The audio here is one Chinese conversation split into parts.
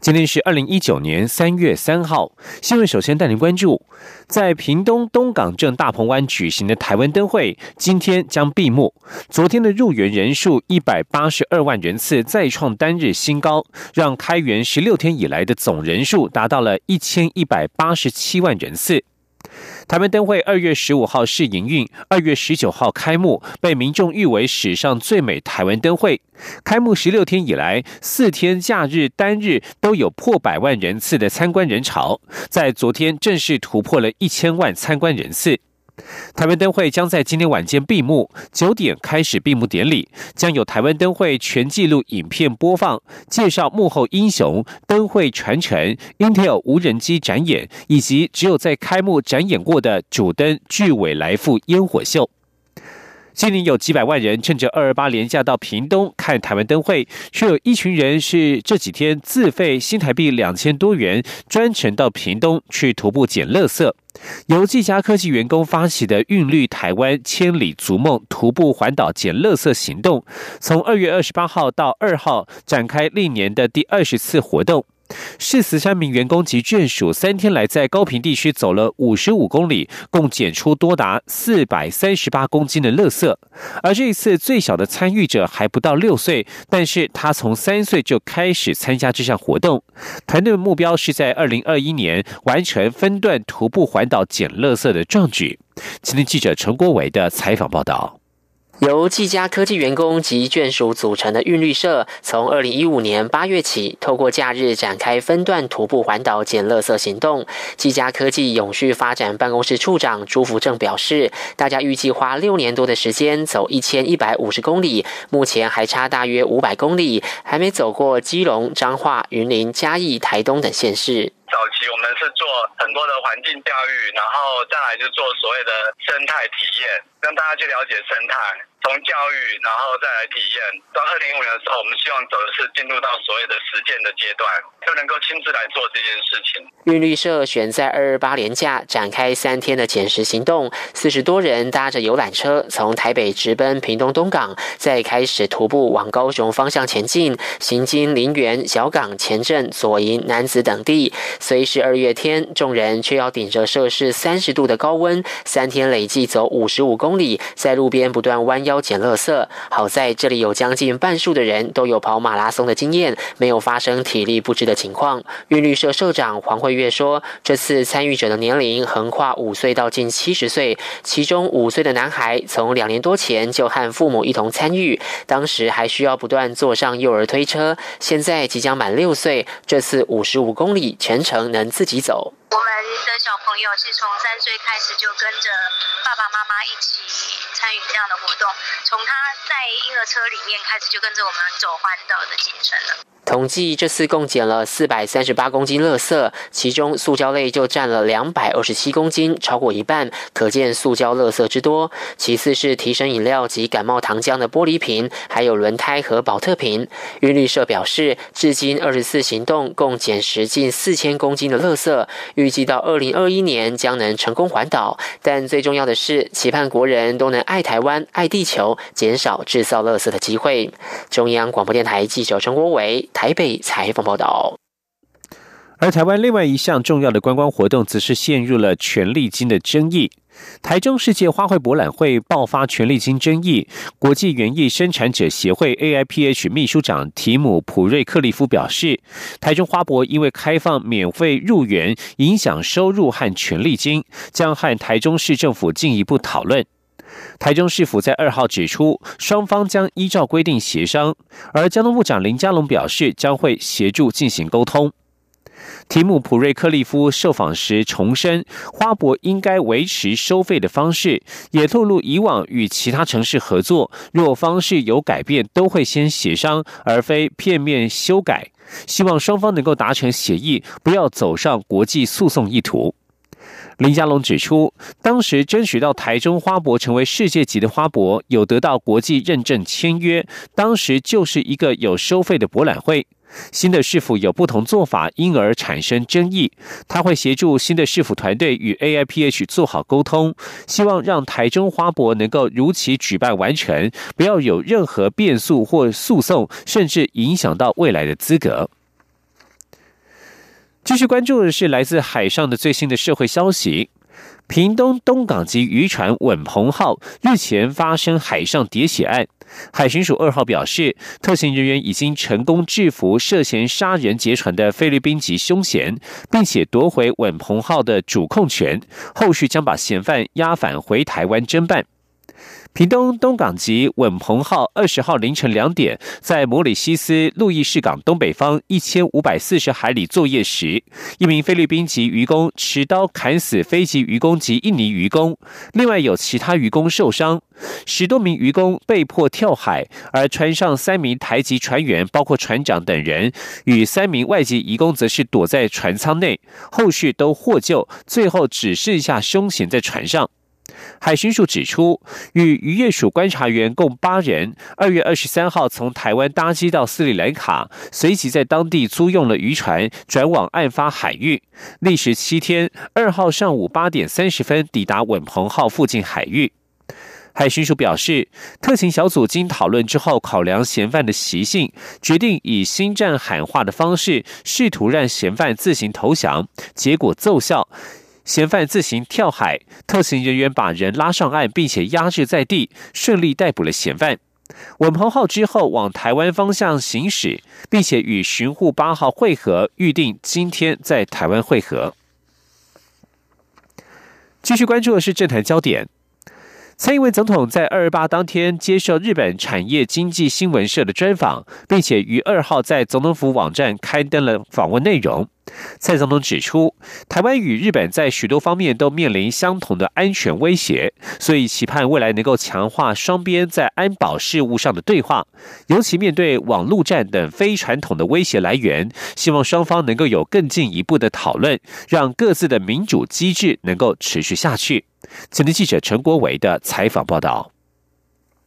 今天是二零一九年三月三号，新闻首先带您关注，在屏东东港镇大鹏湾举行的台湾灯会，今天将闭幕。昨天的入园人数一百八十二万人次，再创单日新高，让开园十六天以来的总人数达到了一千一百八十七万人次。台湾灯会二月十五号试营运，二月十九号开幕，被民众誉为史上最美台湾灯会。开幕十六天以来，四天假日单日都有破百万人次的参观人潮，在昨天正式突破了一千万参观人次。台湾灯会将在今天晚间闭幕，九点开始闭幕典礼，将有台湾灯会全纪录影片播放，介绍幕后英雄、灯会传承、Intel 无人机展演，以及只有在开幕展演过的主灯巨尾来复烟火秀。今年有几百万人趁着二二八廉假到屏东看台湾灯会，却有一群人是这几天自费新台币两千多元，专程到屏东去徒步捡垃圾。由技嘉科技员工发起的“韵律台湾千里逐梦”徒步环岛捡垃圾行动，从二月二十八号到二号展开历年的第二十次活动。是十三名员工及眷属三天来在高平地区走了五十五公里，共检出多达四百三十八公斤的垃圾。而这一次最小的参与者还不到六岁，但是他从三岁就开始参加这项活动。团队的目标是在二零二一年完成分段徒步环岛捡垃圾的壮举。今天记者陈国伟的采访报道。由技嘉科技员工及眷属组成的韵律社，从二零一五年八月起，透过假日展开分段徒步环岛捡垃圾行动。技嘉科技永续发展办公室处长朱福正表示，大家预计花六年多的时间走一千一百五十公里，目前还差大约五百公里，还没走过基隆、彰化、云林、嘉义、台东等县市。早期我们是做很多的环境教育，然后再来就做所谓的生态体验，让大家去了解生态。从教育，然后再来体验。到二零一五年的时候，我们希望走的是进入到所谓的实践的阶段，就能够亲自来做这件事情。韵律社选在二二八连假展开三天的捡拾行动，四十多人搭着游览车从台北直奔屏东东港，再开始徒步往高雄方向前进，行经林园、小港、前镇、左营、南子等地。虽是二月天，众人却要顶着摄氏三十度的高温，三天累计走五十五公里，在路边不断弯腰。要捡垃圾，好在这里有将近半数的人都有跑马拉松的经验，没有发生体力不支的情况。韵律社社长黄慧月说：“这次参与者的年龄横跨五岁到近七十岁，其中五岁的男孩从两年多前就和父母一同参与，当时还需要不断坐上幼儿推车，现在即将满六岁，这次五十五公里全程能自己走。”我们的小朋友是从三岁开始就跟着爸爸妈妈一起参与这样的活动，从他在婴儿车里面开始就跟着我们走环岛的行程了。统计这次共捡了四百三十八公斤垃圾，其中塑胶类就占了两百二十七公斤，超过一半，可见塑胶垃圾之多。其次是提神饮料及感冒糖浆的玻璃瓶，还有轮胎和保特瓶。韵律社表示，至今二十四行动共捡拾近四千公斤的垃圾，预计到二零二一年将能成功环岛。但最重要的是，期盼国人都能爱台湾、爱地球，减少制造垃圾的机会。中央广播电台记者陈国伟。台北采访报道，而台湾另外一项重要的观光活动，则是陷入了权力金的争议。台中世界花卉博览会爆发权力金争议，国际园艺生产者协会 AIPH 秘书长提姆普瑞克利夫表示，台中花博因为开放免费入园，影响收入和权力金，将和台中市政府进一步讨论。台中市府在二号指出，双方将依照规定协商，而交通部长林佳龙表示将会协助进行沟通。提姆普瑞克利夫受访时重申，花博应该维持收费的方式，也透露以往与其他城市合作，若方式有改变，都会先协商，而非片面修改。希望双方能够达成协议，不要走上国际诉讼意图。林佳龙指出，当时争取到台中花博成为世界级的花博，有得到国际认证签约，当时就是一个有收费的博览会。新的市府有不同做法，因而产生争议。他会协助新的市府团队与 AIPH 做好沟通，希望让台中花博能够如期举办完成，不要有任何变数或诉讼，甚至影响到未来的资格。继续关注的是来自海上的最新的社会消息。屏东东港籍渔船“稳鹏号”日前发生海上喋血案，海巡署二号表示，特勤人员已经成功制服涉嫌杀人劫船的菲律宾籍凶嫌，并且夺回“稳鹏号”的主控权，后续将把嫌犯押返回台湾侦办。屏东东港级稳鹏号二十号凌晨两点，在摩里西斯路易士港东北方一千五百四十海里作业时，一名菲律宾籍渔工持刀砍死非籍渔工及印尼渔工，另外有其他渔工受伤，十多名渔工被迫跳海，而船上三名台籍船员，包括船长等人，与三名外籍渔工则是躲在船舱内，后续都获救，最后只剩下凶嫌在船上。海巡署指出，与渔业署观察员共八人，二月二十三号从台湾搭机到斯里兰卡，随即在当地租用了渔船，转往案发海域，历时七天。二号上午八点三十分抵达稳鹏号附近海域。海巡署表示，特勤小组经讨论之后，考量嫌犯的习性，决定以新战喊话的方式，试图让嫌犯自行投降，结果奏效。嫌犯自行跳海，特勤人员把人拉上岸，并且压制在地，顺利逮捕了嫌犯。稳航号之后往台湾方向行驶，并且与巡护八号会合，预定今天在台湾会合。继续关注的是政坛焦点。蔡英文总统在二二八当天接受日本产业经济新闻社的专访，并且于二号在总统府网站刊登了访问内容。蔡总统指出，台湾与日本在许多方面都面临相同的安全威胁，所以期盼未来能够强化双边在安保事务上的对话。尤其面对网络战等非传统的威胁来源，希望双方能够有更进一步的讨论，让各自的民主机制能够持续下去。前天记者陈国伟的采访报道。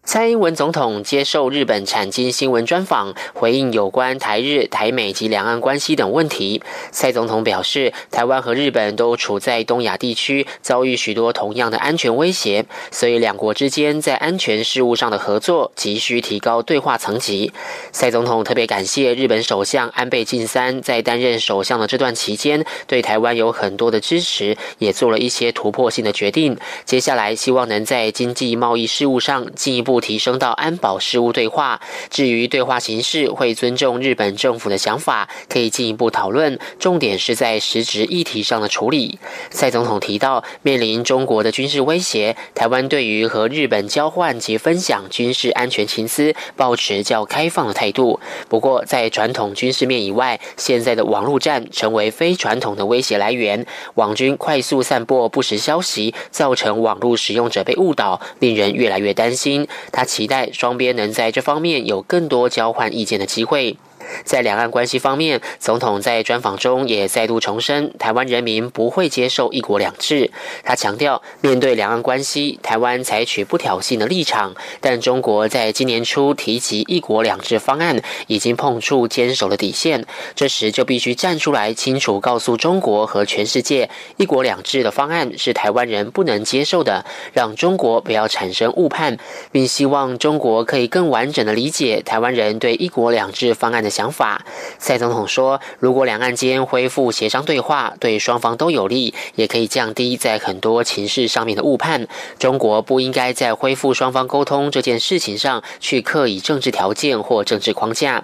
蔡英文总统接受日本产经新闻专访，回应有关台日、台美及两岸关系等问题。蔡总统表示，台湾和日本都处在东亚地区，遭遇许多同样的安全威胁，所以两国之间在安全事务上的合作急需提高对话层级。蔡总统特别感谢日本首相安倍晋三在担任首相的这段期间，对台湾有很多的支持，也做了一些突破性的决定。接下来希望能在经济贸易事务上进一步。不提升到安保事务对话。至于对话形式，会尊重日本政府的想法，可以进一步讨论。重点是在实质议题上的处理。蔡总统提到，面临中国的军事威胁，台湾对于和日本交换及分享军事安全情资，保持较开放的态度。不过，在传统军事面以外，现在的网络战成为非传统的威胁来源。网军快速散播不实消息，造成网络使用者被误导，令人越来越担心。他期待双边能在这方面有更多交换意见的机会。在两岸关系方面，总统在专访中也再度重申，台湾人民不会接受“一国两制”。他强调，面对两岸关系，台湾采取不挑衅的立场，但中国在今年初提及“一国两制”方案，已经碰触坚守的底线，这时就必须站出来，清楚告诉中国和全世界，“一国两制”的方案是台湾人不能接受的，让中国不要产生误判，并希望中国可以更完整的理解台湾人对“一国两制”方案的。想法，蔡总统说，如果两岸间恢复协商对话，对双方都有利，也可以降低在很多情势上面的误判。中国不应该在恢复双方沟通这件事情上去刻意政治条件或政治框架。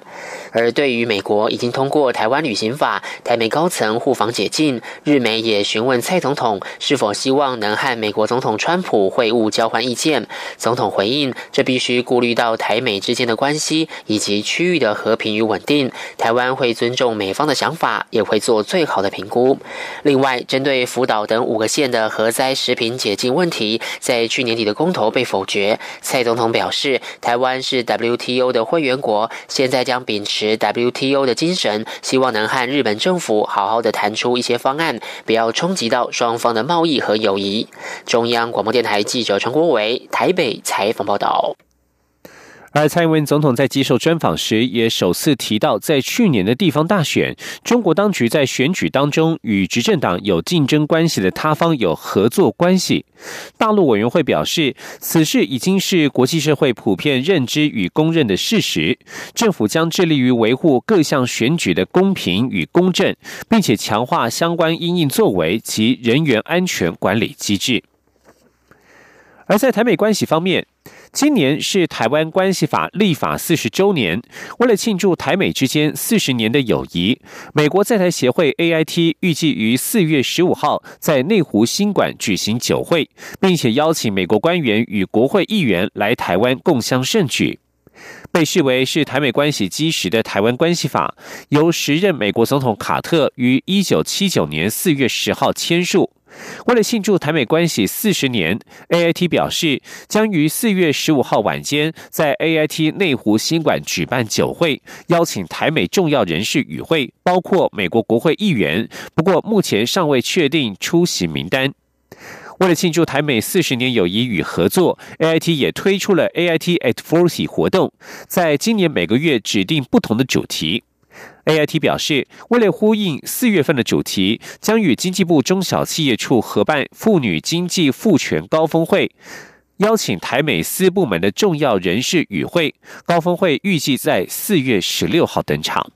而对于美国已经通过台湾旅行法，台美高层互访解禁，日媒也询问蔡总统是否希望能和美国总统川普会晤交换意见。总统回应，这必须顾虑到台美之间的关系以及区域的和平与稳。定。台湾会尊重美方的想法，也会做最好的评估。另外，针对福岛等五个县的核灾食品解禁问题，在去年底的公投被否决。蔡总统表示，台湾是 WTO 的会员国，现在将秉持 WTO 的精神，希望能和日本政府好好的谈出一些方案，不要冲击到双方的贸易和友谊。中央广播电台记者陈国伟台北采访报道。而蔡英文总统在接受专访时，也首次提到，在去年的地方大选，中国当局在选举当中与执政党有竞争关系的他方有合作关系。大陆委员会表示，此事已经是国际社会普遍认知与公认的事实。政府将致力于维护各项选举的公平与公正，并且强化相关应应作为及人员安全管理机制。而在台美关系方面，今年是台湾关系法立法四十周年。为了庆祝台美之间四十年的友谊，美国在台协会 AIT 预计于四月十五号在内湖新馆举行酒会，并且邀请美国官员与国会议员来台湾共襄盛举。被视为是台美关系基石的台湾关系法，由时任美国总统卡特于一九七九年四月十号签署。为了庆祝台美关系四十年，AIT 表示将于四月十五号晚间在 AIT 内湖新馆举办酒会，邀请台美重要人士与会，包括美国国会议员。不过目前尚未确定出席名单。为了庆祝台美四十年友谊与合作，AIT 也推出了 AIT at Forty 活动，在今年每个月指定不同的主题。AIT 表示，为了呼应四月份的主题，将与经济部中小企业处合办妇女经济赋权高峰会，邀请台美司部门的重要人士与会。高峰会预计在四月十六号登场。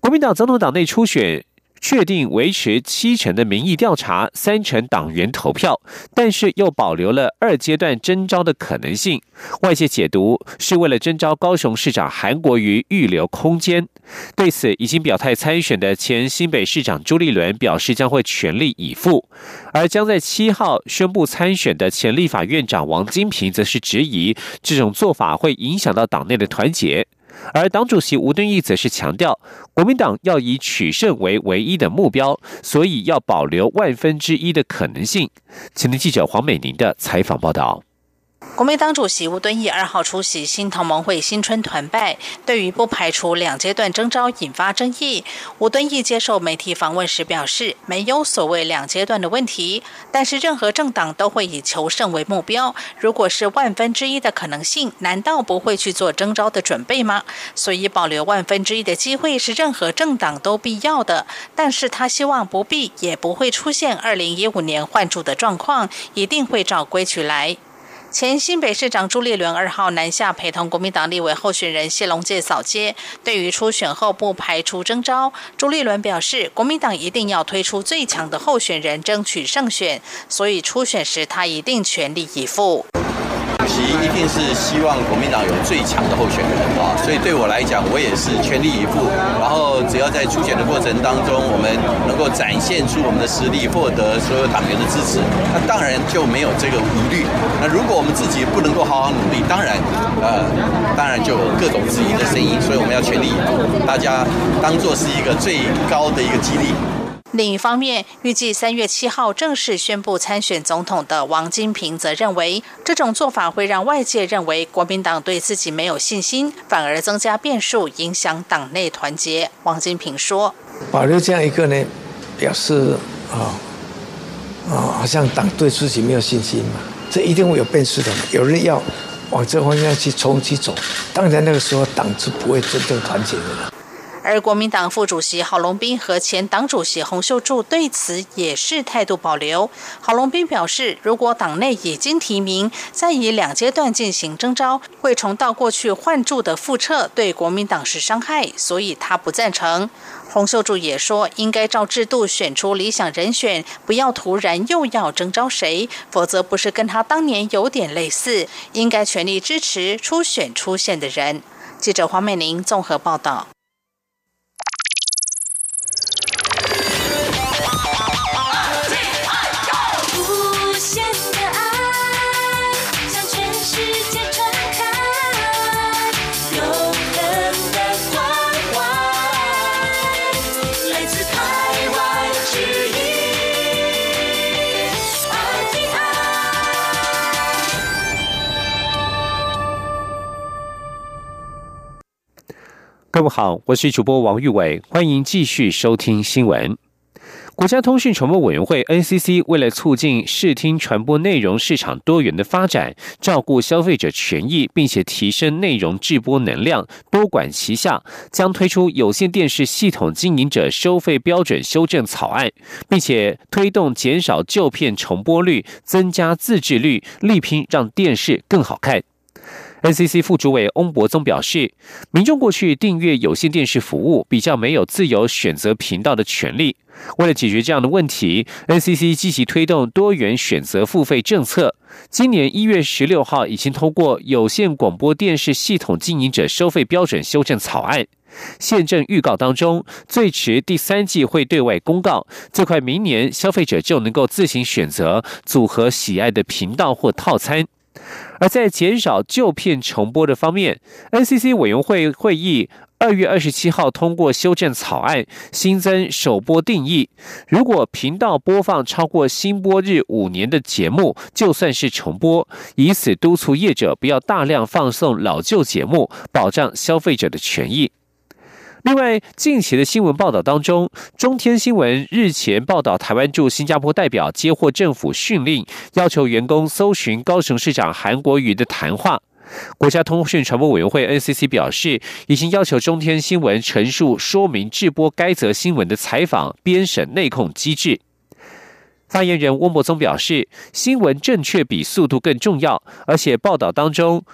国民党总统党内初选。确定维持七成的民意调查，三成党员投票，但是又保留了二阶段征召的可能性。外界解读是为了征召高雄市长韩国瑜预留空间。对此，已经表态参选的前新北市长朱立伦表示将会全力以赴，而将在七号宣布参选的前立法院长王金平则是质疑这种做法会影响到党内的团结。而党主席吴敦义则是强调，国民党要以取胜为唯一的目标，所以要保留万分之一的可能性。请听记者黄美玲的采访报道。国民党主席吴敦义二号出席新同盟会新春团拜，对于不排除两阶段征召引发争议。吴敦义接受媒体访问时表示，没有所谓两阶段的问题，但是任何政党都会以求胜为目标。如果是万分之一的可能性，难道不会去做征召的准备吗？所以保留万分之一的机会是任何政党都必要的。但是他希望不必也不会出现二零一五年换注的状况，一定会照规矩来。前新北市长朱立伦二号南下陪同国民党立委候选人谢龙介扫街。对于初选后不排除征召，朱立伦表示，国民党一定要推出最强的候选人，争取胜选，所以初选时他一定全力以赴。主席一定是希望国民党有最强的候选人啊，所以对我来讲，我也是全力以赴。然后只要在初选的过程当中，我们能够展现出我们的实力，获得所有党员的支持，那当然就没有这个疑虑。那如果我们自己不能够好好努力，当然，呃，当然就有各种质疑的声音。所以我们要全力以赴，大家当做是一个最高的一个激励。另一方面，预计三月七号正式宣布参选总统的王金平则认为，这种做法会让外界认为国民党对自己没有信心，反而增加变数，影响党内团结。王金平说：“保留这样一个呢，表示啊啊，好像党对自己没有信心嘛，这一定会有变数的。有人要往这方向去冲去走，当然那个时候党是不会真正团结的。”而国民党副主席郝龙斌和前党主席洪秀柱对此也是态度保留。郝龙斌表示，如果党内已经提名，再以两阶段进行征召，会重蹈过去换柱的覆辙，对国民党是伤害，所以他不赞成。洪秀柱也说，应该照制度选出理想人选，不要突然又要征召谁，否则不是跟他当年有点类似。应该全力支持初选出现的人。记者黄美玲综合报道。各位好，我是主播王玉伟，欢迎继续收听新闻。国家通讯传播委员会 NCC 为了促进视听传播内容市场多元的发展，照顾消费者权益，并且提升内容制播能量，多管齐下，将推出有线电视系统经营者收费标准修正草案，并且推动减少旧片重播率，增加自制率，力拼让电视更好看。NCC 副主委翁博宗表示，民众过去订阅有线电视服务，比较没有自由选择频道的权利。为了解决这样的问题，NCC 积极推动多元选择付费政策。今年一月十六号，已经通过有线广播电视系统经营者收费标准修正草案。现正预告当中，最迟第三季会对外公告。最快明年，消费者就能够自行选择组合喜爱的频道或套餐。而在减少旧片重播的方面，NCC 委员会会议二月二十七号通过修正草案，新增首播定义。如果频道播放超过新播日五年的节目，就算是重播，以此督促业者不要大量放送老旧节目，保障消费者的权益。另外，近期的新闻报道当中，中天新闻日前报道，台湾驻新加坡代表接获政府训令，要求员工搜寻高雄市长韩国瑜的谈话。国家通讯传播委员会 NCC 表示，已经要求中天新闻陈述说明制播该则新闻的采访编审内控机制。发言人翁博宗表示，新闻正确比速度更重要，而且报道当中，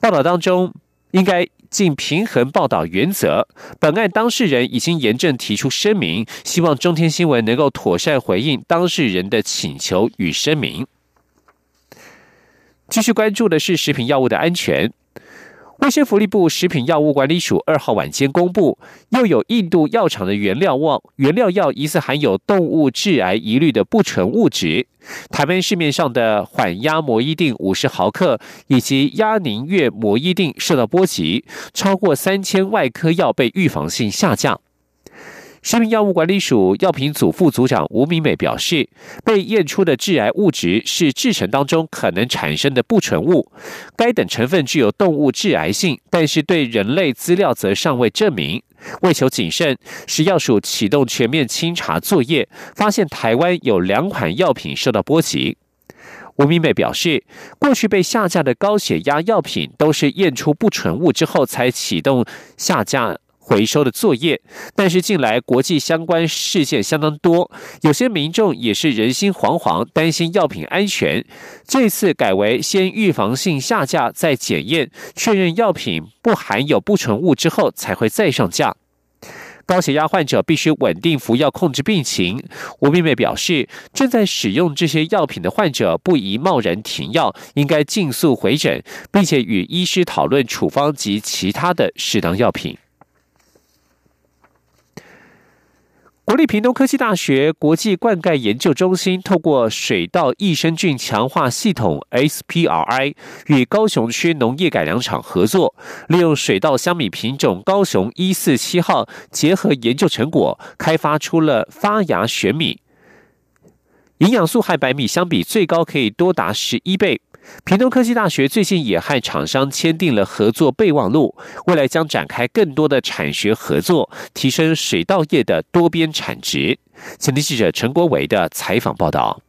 报道当中应该。尽平衡报道原则，本案当事人已经严正提出声明，希望中天新闻能够妥善回应当事人的请求与声明。继续关注的是食品药物的安全。卫生福利部食品药物管理署二号晚间公布，又有印度药厂的原料望原料药疑似含有动物致癌疑虑的不纯物质。台湾市面上的缓压摩伊定五十毫克以及压宁月摩伊定受到波及，超过三千外科药被预防性下降。食品药物管理署药品组副组长吴明美表示，被验出的致癌物质是制成当中可能产生的不纯物，该等成分具有动物致癌性，但是对人类资料则尚未证明。为求谨慎，食药署启动全面清查作业，发现台湾有两款药品受到波及。吴明美表示，过去被下架的高血压药品都是验出不纯物之后才启动下架。回收的作业，但是近来国际相关事件相当多，有些民众也是人心惶惶，担心药品安全。这次改为先预防性下架，再检验确认药品不含有不纯物之后，才会再上架。高血压患者必须稳定服药控制病情。吴妹妹表示，正在使用这些药品的患者不宜贸然停药，应该尽速回诊，并且与医师讨论处方及其他的适当药品。国立屏东科技大学国际灌溉研究中心透过水稻益生菌强化系统 （SPRI） 与高雄区农业改良场合作，利用水稻香米品种高雄一四七号，结合研究成果，开发出了发芽玄米，营养素和白米相比，最高可以多达十一倍。屏东科技大学最近也和厂商签订了合作备忘录，未来将展开更多的产学合作，提升水稻业的多边产值。前天记者陈国伟的采访报道。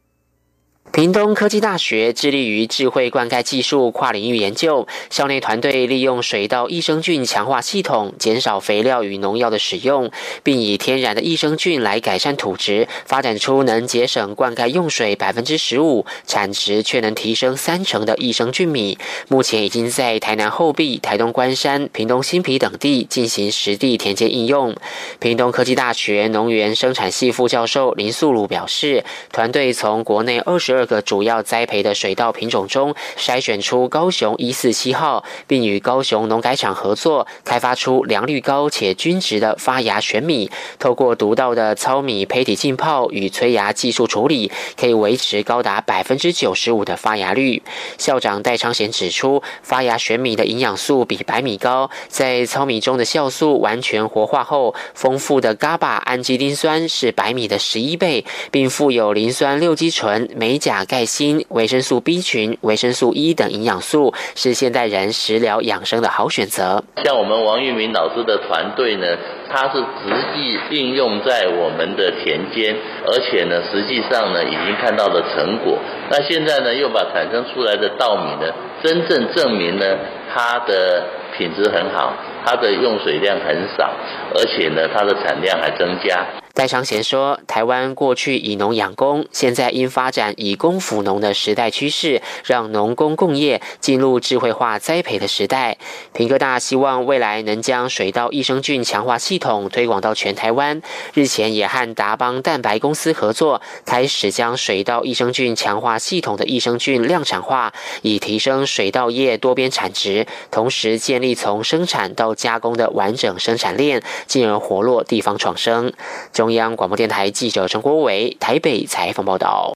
屏东科技大学致力于智慧灌溉技术跨领域研究，校内团队利用水稻益生菌强化系统，减少肥料与农药的使用，并以天然的益生菌来改善土质，发展出能节省灌溉用水百分之十五、产值却能提升三成的益生菌米。目前已经在台南后壁、台东关山、屏东新皮等地进行实地田间应用。屏东科技大学农园生产系副教授林素鲁表示，团队从国内二十二。各个主要栽培的水稻品种中，筛选出高雄一四七号，并与高雄农改场合作，开发出良率高且均值的发芽玄米。透过独到的糙米胚体浸泡与催芽技术处理，可以维持高达百分之九十五的发芽率。校长戴昌贤指出，发芽玄米的营养素比白米高，在糙米中的酵素完全活化后，丰富的伽巴氨基丁酸是白米的十一倍，并富有磷酸六基醇、镁钾。钾、钙、锌、维生素 B 群、维生素 E 等营养素，是现代人食疗养生的好选择。像我们王玉明老师的团队呢，他是直际应用在我们的田间，而且呢，实际上呢，已经看到了成果。那现在呢，又把产生出来的稻米呢，真正证明呢，它的品质很好，它的用水量很少，而且呢，它的产量还增加。戴昌贤说：“台湾过去以农养工，现在因发展以工辅农的时代趋势，让农工共业进入智慧化栽培的时代。平科大希望未来能将水稻益生菌强化系统推广到全台湾。日前也和达邦蛋白公司合作，开始将水稻益生菌强化系统的益生菌量产化，以提升水稻业多边产值，同时建立从生产到加工的完整生产链，进而活络地方创生。”中。央广播电台记者陈国伟台北采访报道。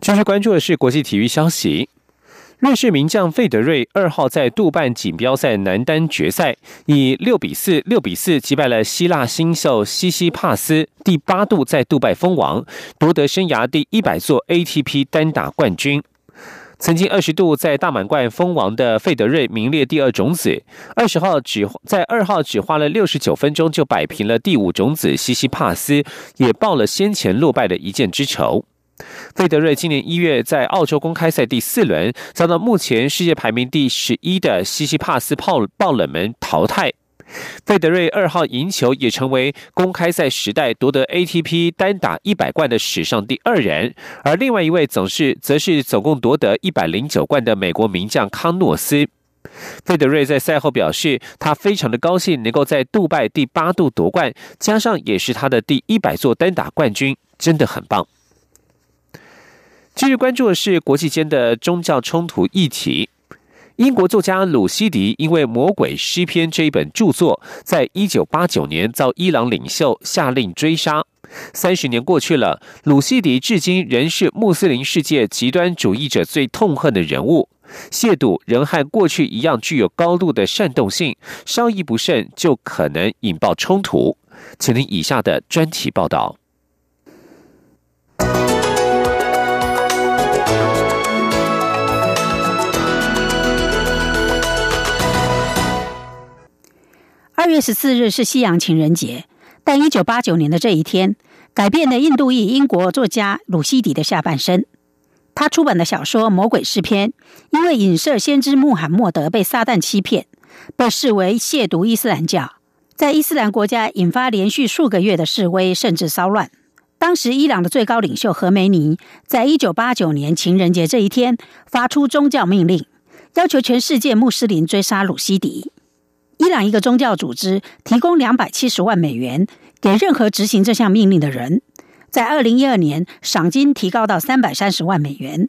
继续关注的是国际体育消息。瑞士名将费德瑞二号在杜拜锦标赛男单决赛以六比四、六比四击败了希腊新秀西西帕斯，第八度在杜拜封王，夺得生涯第一百座 ATP 单打冠军。曾经二十度在大满贯封王的费德瑞名列第二种子，二十号只在二号只花了六十九分钟就摆平了第五种子西西帕斯，也报了先前落败的一箭之仇。费德瑞今年一月在澳洲公开赛第四轮遭到目前世界排名第十一的西西帕斯爆爆冷门淘汰。费德瑞二号赢球，也成为公开赛时代夺得 ATP 单打一百冠的史上第二人。而另外一位总是则是总共夺得一百零九冠的美国名将康诺斯。费德瑞在赛后表示，他非常的高兴能够在杜拜第八度夺冠，加上也是他的第一百座单打冠军，真的很棒。继续关注的是国际间的宗教冲突议题。英国作家鲁西迪因为《魔鬼诗篇》这一本著作，在一九八九年遭伊朗领袖下令追杀。三十年过去了，鲁西迪至今仍是穆斯林世界极端主义者最痛恨的人物。亵渎仍和过去一样具有高度的煽动性，稍一不慎就可能引爆冲突。请听以下的专题报道。二月十四日是西洋情人节，但一九八九年的这一天改变了印度裔英国作家鲁西迪的下半生。他出版的小说《魔鬼诗篇》，因为影射先知穆罕默德被撒旦欺骗，被视为亵渎伊斯兰教，在伊斯兰国家引发连续数个月的示威甚至骚乱。当时伊朗的最高领袖何梅尼在一九八九年情人节这一天发出宗教命令，要求全世界穆斯林追杀鲁西迪。伊朗一个宗教组织提供两百七十万美元给任何执行这项命令的人，在二零一二年赏金提高到三百三十万美元。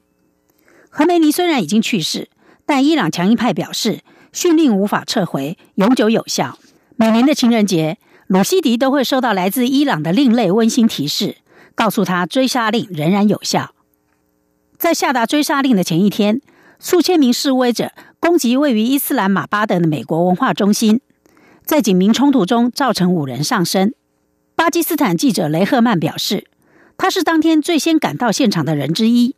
何梅尼虽然已经去世，但伊朗强硬派表示训令无法撤回，永久有效。每年的情人节，鲁西迪都会收到来自伊朗的另类温馨提示，告诉他追杀令仍然有效。在下达追杀令的前一天，数千名示威者。攻击位于伊斯兰马巴德的美国文化中心，在警民冲突中造成五人丧生。巴基斯坦记者雷赫曼表示，他是当天最先赶到现场的人之一，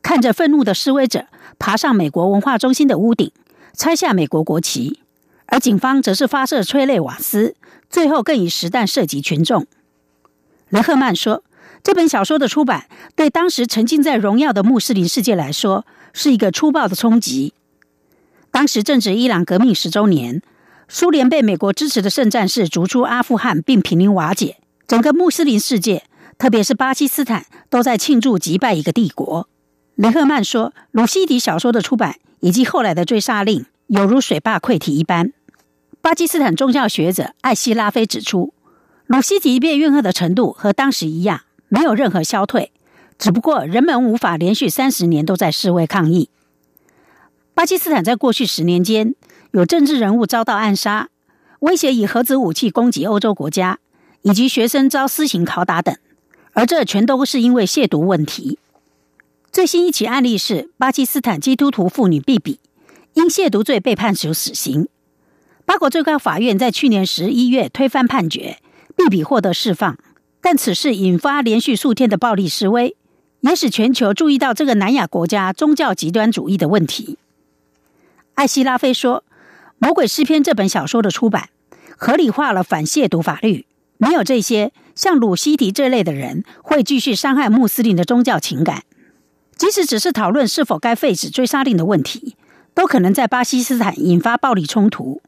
看着愤怒的示威者爬上美国文化中心的屋顶，拆下美国国旗，而警方则是发射催泪瓦斯，最后更以实弹射击群众。雷赫曼说：“这本小说的出版对当时沉浸在荣耀的穆斯林世界来说，是一个粗暴的冲击。”当时正值伊朗革命十周年，苏联被美国支持的圣战士逐出阿富汗并濒临瓦解，整个穆斯林世界，特别是巴基斯坦，都在庆祝击败一个帝国。雷赫曼说：“鲁西迪小说的出版以及后来的追杀令，犹如水坝溃堤一般。”巴基斯坦宗教学者艾希拉菲指出，鲁西迪被怨恨的程度和当时一样，没有任何消退，只不过人们无法连续三十年都在示威抗议。巴基斯坦在过去十年间，有政治人物遭到暗杀，威胁以核子武器攻击欧洲国家，以及学生遭私刑拷打等，而这全都是因为亵渎问题。最新一起案例是巴基斯坦基督徒妇女毕比因亵渎罪被判处死刑。巴国最高法院在去年十一月推翻判决，毕比获得释放，但此事引发连续数天的暴力示威。也使全球注意到这个南亚国家宗教极端主义的问题。艾希拉菲说：“《魔鬼诗篇》这本小说的出版，合理化了反亵渎法律。没有这些，像鲁西迪这类的人会继续伤害穆斯林的宗教情感。即使只是讨论是否该废止追杀令的问题，都可能在巴基斯坦引发暴力冲突。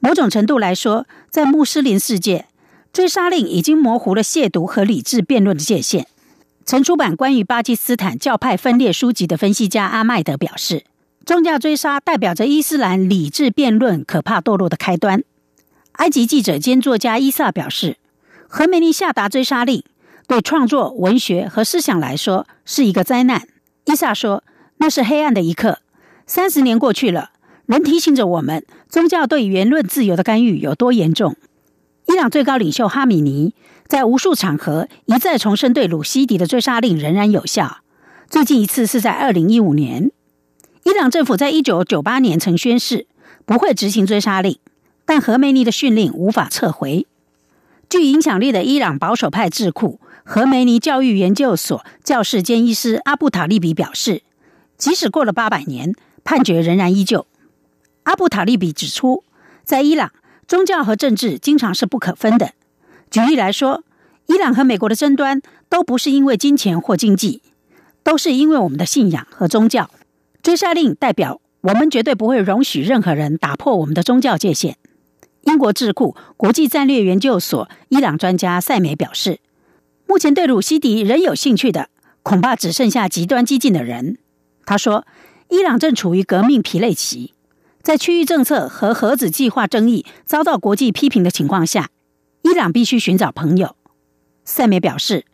某种程度来说，在穆斯林世界，追杀令已经模糊了亵渎和理智辩论的界限。”曾出版关于巴基斯坦教派分裂书籍的分析家阿麦德表示。宗教追杀代表着伊斯兰理智辩论可怕堕落的开端。埃及记者兼作家伊萨表示，何梅尼下达追杀令，对创作、文学和思想来说是一个灾难。伊萨说：“那是黑暗的一刻。三十年过去了，仍提醒着我们，宗教对言论自由的干预有多严重。”伊朗最高领袖哈米尼在无数场合一再重申，对鲁西迪的追杀令仍然有效。最近一次是在二零一五年。伊朗政府在一九九八年曾宣誓不会执行追杀令，但何梅尼的训令无法撤回。具影响力的伊朗保守派智库何梅尼教育研究所教士兼医师阿布塔利比表示，即使过了八百年，判决仍然依旧。阿布塔利比指出，在伊朗，宗教和政治经常是不可分的。举例来说，伊朗和美国的争端都不是因为金钱或经济，都是因为我们的信仰和宗教。追杀令代表我们绝对不会容许任何人打破我们的宗教界限。英国智库国际战略研究所伊朗专家塞梅表示，目前对鲁西迪仍有兴趣的，恐怕只剩下极端激进的人。他说，伊朗正处于革命疲累期，在区域政策和核子计划争议遭到国际批评的情况下，伊朗必须寻找朋友。塞梅表示，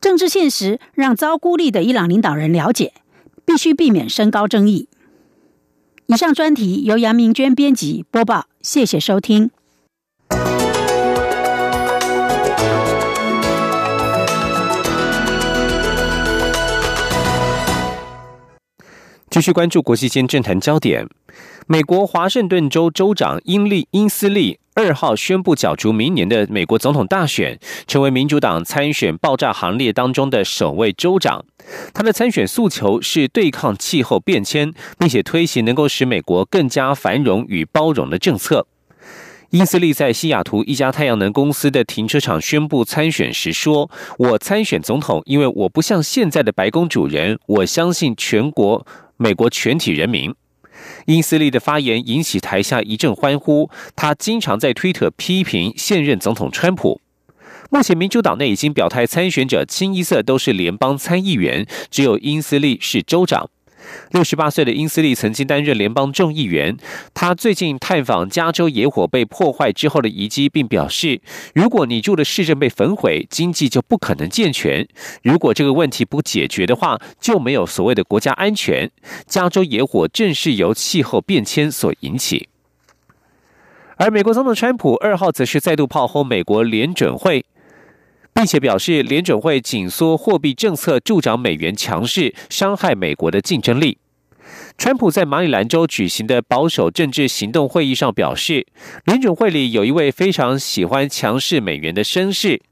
政治现实让遭孤立的伊朗领导人了解。必须避免升高争议。以上专题由杨明娟编辑播报，谢谢收听。继续关注国际间政坛焦点，美国华盛顿州州长英利英斯利。二号宣布角逐明年的美国总统大选，成为民主党参选爆炸行列当中的首位州长。他的参选诉求是对抗气候变迁，并且推行能够使美国更加繁荣与包容的政策。伊斯利在西雅图一家太阳能公司的停车场宣布参选时说：“我参选总统，因为我不像现在的白宫主人，我相信全国美国全体人民。”因斯利的发言引起台下一阵欢呼。他经常在推特批评现任总统川普。目前民主党内已经表态参选者清一色都是联邦参议员，只有因斯利是州长。六十八岁的英斯利曾经担任联邦众议员。他最近探访加州野火被破坏之后的遗迹，并表示：“如果你住的市镇被焚毁，经济就不可能健全。如果这个问题不解决的话，就没有所谓的国家安全。加州野火正是由气候变迁所引起。”而美国总统川普二号则是再度炮轰美国联准会。并且表示，联准会紧缩货币政策助长美元强势，伤害美国的竞争力。川普在马里兰州举行的保守政治行动会议上表示，联准会里有一位非常喜欢强势美元的绅士。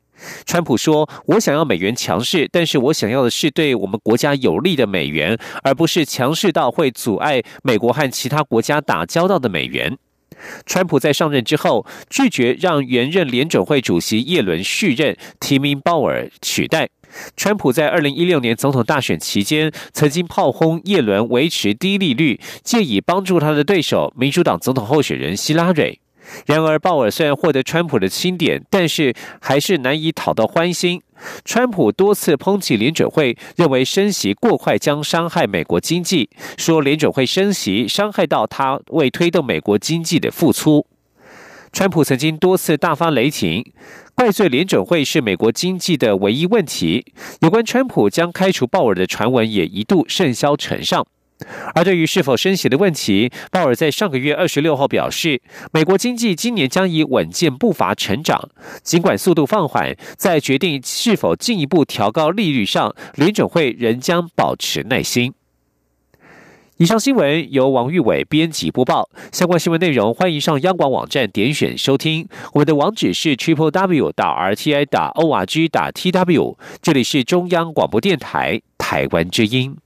川普说：“我想要美元强势，但是我想要的是对我们国家有利的美元，而不是强势到会阻碍美国和其他国家打交道的美元。”川普在上任之后，拒绝让原任联准会主席耶伦续任，提名鲍尔取代。川普在二零一六年总统大选期间，曾经炮轰耶伦维持低利率，借以帮助他的对手民主党总统候选人希拉蕊。然而，鲍尔虽然获得川普的钦点，但是还是难以讨到欢心。川普多次抨击联准会，认为升息过快将伤害美国经济，说联准会升息伤害到他为推动美国经济的付出。川普曾经多次大发雷霆，怪罪联准会是美国经济的唯一问题。有关川普将开除鲍尔的传闻也一度甚嚣尘上。而对于是否升息的问题，鲍尔在上个月二十六号表示，美国经济今年将以稳健步伐成长，尽管速度放缓，在决定是否进一步调高利率上，联准会仍将保持耐心。以上新闻由王玉伟编辑播报。相关新闻内容欢迎上央广网站点选收听。我们的网址是 triple w 打 r t i 打 o r g 打 t w。这里是中央广播电台台湾之音。